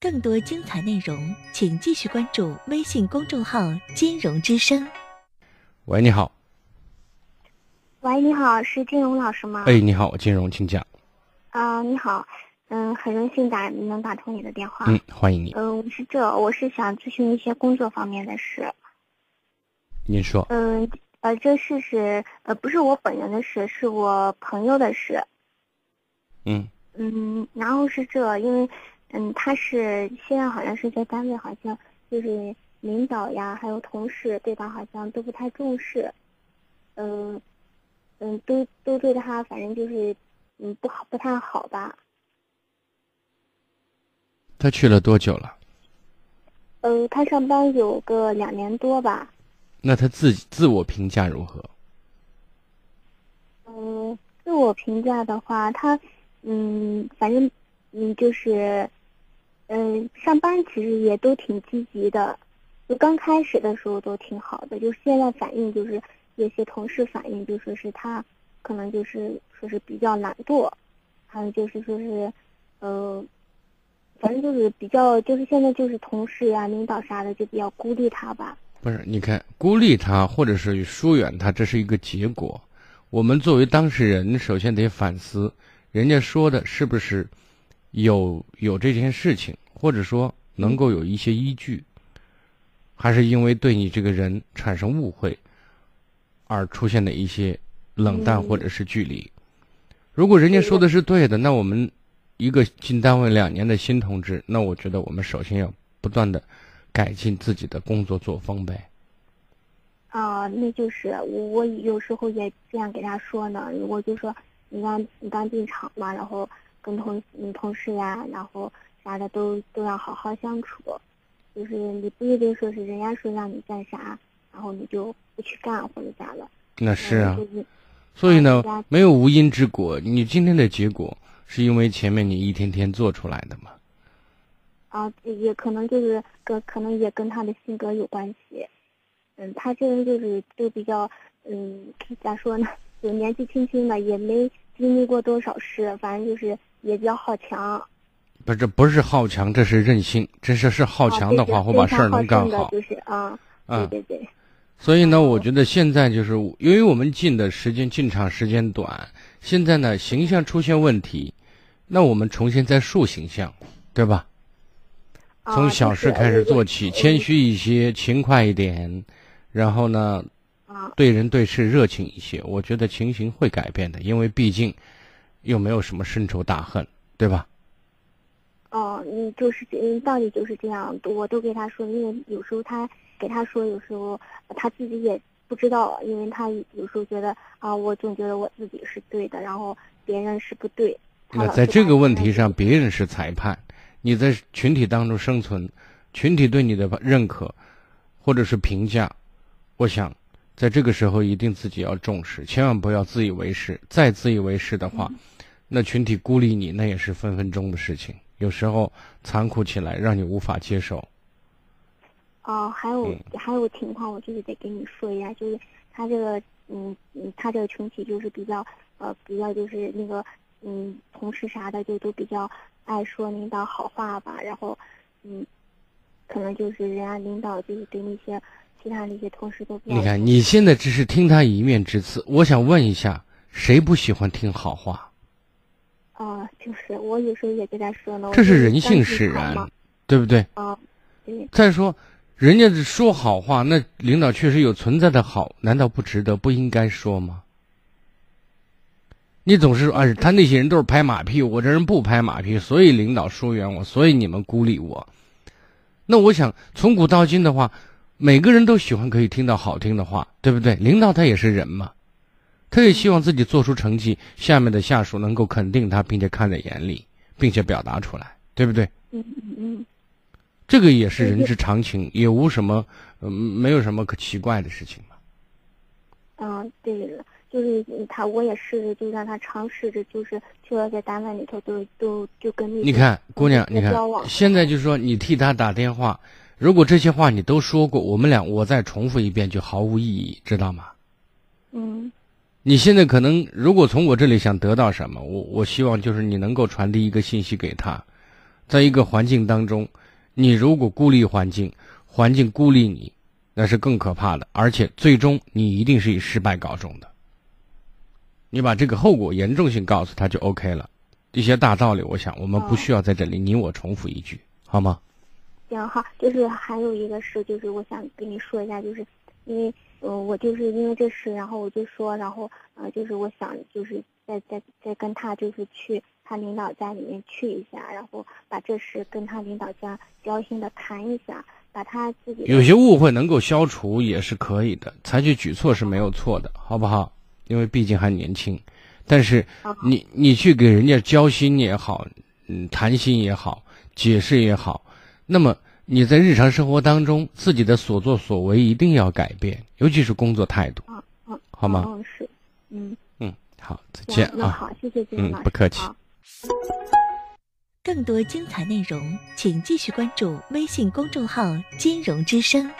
更多精彩内容，请继续关注微信公众号“金融之声”。喂，你好。喂，你好，是金融老师吗？哎，你好，金融，请讲。啊，你好，嗯，很荣幸打能打通你的电话。嗯，欢迎你。嗯，是这，我是想咨询一些工作方面的事。您说。嗯，呃，这事是呃，不是我本人的事，是我朋友的事。嗯。嗯，然后是这，因为嗯，他是现在好像是在单位，好像就是领导呀，还有同事对他好像都不太重视。嗯。嗯，都都对他，反正就是，嗯，不好，不太好吧。他去了多久了？呃，他上班有个两年多吧。那他自己自我评价如何？嗯，自我评价的话，他，嗯，反正，嗯，就是，嗯，上班其实也都挺积极的，就刚开始的时候都挺好的，就现在反应就是。有些同事反映就说是他，可能就是说是比较懒惰，还有就是说是，呃，反正就是比较就是现在就是同事呀、领导啥的就比较孤立他吧。不是，你看孤立他或者是疏远他，这是一个结果。我们作为当事人，首先得反思，人家说的是不是有有这件事情，或者说能够有一些依据，还是因为对你这个人产生误会。而出现的一些冷淡或者是距离，如果人家说的是对的，那我们一个进单位两年的新同志，那我觉得我们首先要不断的改进自己的工作作风呗。啊，那就是我我有时候也这样给他说呢。我就说你刚你刚进厂嘛，然后跟同嗯同事呀，然后啥的都都要好好相处，就是你不一定说是人家说让你干啥。然后你就不去干或者咋了？那是啊，所以呢，没有无因之果。你今天的结果是因为前面你一天天做出来的嘛？啊，也可能就是跟可能也跟他的性格有关系。嗯，他这人就是就比较嗯，咋说呢？就年纪轻轻的，也没经历过多少事，反正就是也比较好强。不，这不是好强，这是任性。这是是好强的话，会把事儿能干好。就是啊，对对对。所以呢，我觉得现在就是由于我们进的时间进场时间短，现在呢形象出现问题，那我们重新再树形象，对吧？从小事开始做起，谦虚一些，勤快一点，然后呢，对人对事热情一些，我觉得情形会改变的，因为毕竟又没有什么深仇大恨，对吧？哦，嗯，就是嗯，道理就是这样，我都给他说，因为有时候他。给他说，有时候他自己也不知道，因为他有时候觉得啊，我总觉得我自己是对的，然后别人是不对。那在这个问题上，别人是裁判，你在群体当中生存，群体对你的认可或者是评价，我想在这个时候一定自己要重视，千万不要自以为是。再自以为是的话，那群体孤立你，那也是分分钟的事情。有时候残酷起来，让你无法接受。哦，还有还有情况，我就是得跟你说一下，就是他这个，嗯嗯，他这个群体就是比较，呃，比较就是那个，嗯，同事啥的就都比较爱说领导好话吧，然后，嗯，可能就是人家领导就是对那些其他那些同事都。你看，你现在只是听他一面之词，我想问一下，谁不喜欢听好话？啊，就是我有时候也跟他说呢。这是人性使然，对不对？啊，对。再说。人家说好话，那领导确实有存在的好，难道不值得、不应该说吗？你总是说，哎，他那些人都是拍马屁，我这人不拍马屁，所以领导疏远我，所以你们孤立我。那我想，从古到今的话，每个人都喜欢可以听到好听的话，对不对？领导他也是人嘛，他也希望自己做出成绩，下面的下属能够肯定他，并且看在眼里，并且表达出来，对不对？嗯嗯嗯。这个也是人之常情，也无什么，嗯，没有什么可奇怪的事情嘛。嗯，对了，就是他，我也试着，就让他尝试着，就是去了在单位里头都都就跟你看，姑娘，你看，现在就是说你替他打电话，如果这些话你都说过，我们俩我再重复一遍就毫无意义，知道吗？嗯。你现在可能如果从我这里想得到什么，我我希望就是你能够传递一个信息给他。在一个环境当中，你如果孤立环境，环境孤立你，那是更可怕的，而且最终你一定是以失败告终的。你把这个后果严重性告诉他就 OK 了。一些大道理，我想我们不需要在这里你我重复一句，好吗？行好，就是还有一个事，就是我想跟你说一下，就是因为呃，我就是因为这事，然后我就说，然后呃，就是我想就是再再再跟他就是去他领导家里面去一下，然后把这事跟他领导家交心的谈一下，把他自己有些误会能够消除也是可以的，采取举措是没有错的，好不好？因为毕竟还年轻，但是你你去给人家交心也好，嗯，谈心也好，解释也好。那么你在日常生活当中，自己的所作所为一定要改变，尤其是工作态度，嗯，好吗？嗯，是，嗯嗯，好，再见啊，好，谢谢金老师，不客气。更多精彩内容，请继续关注微信公众号“金融之声”。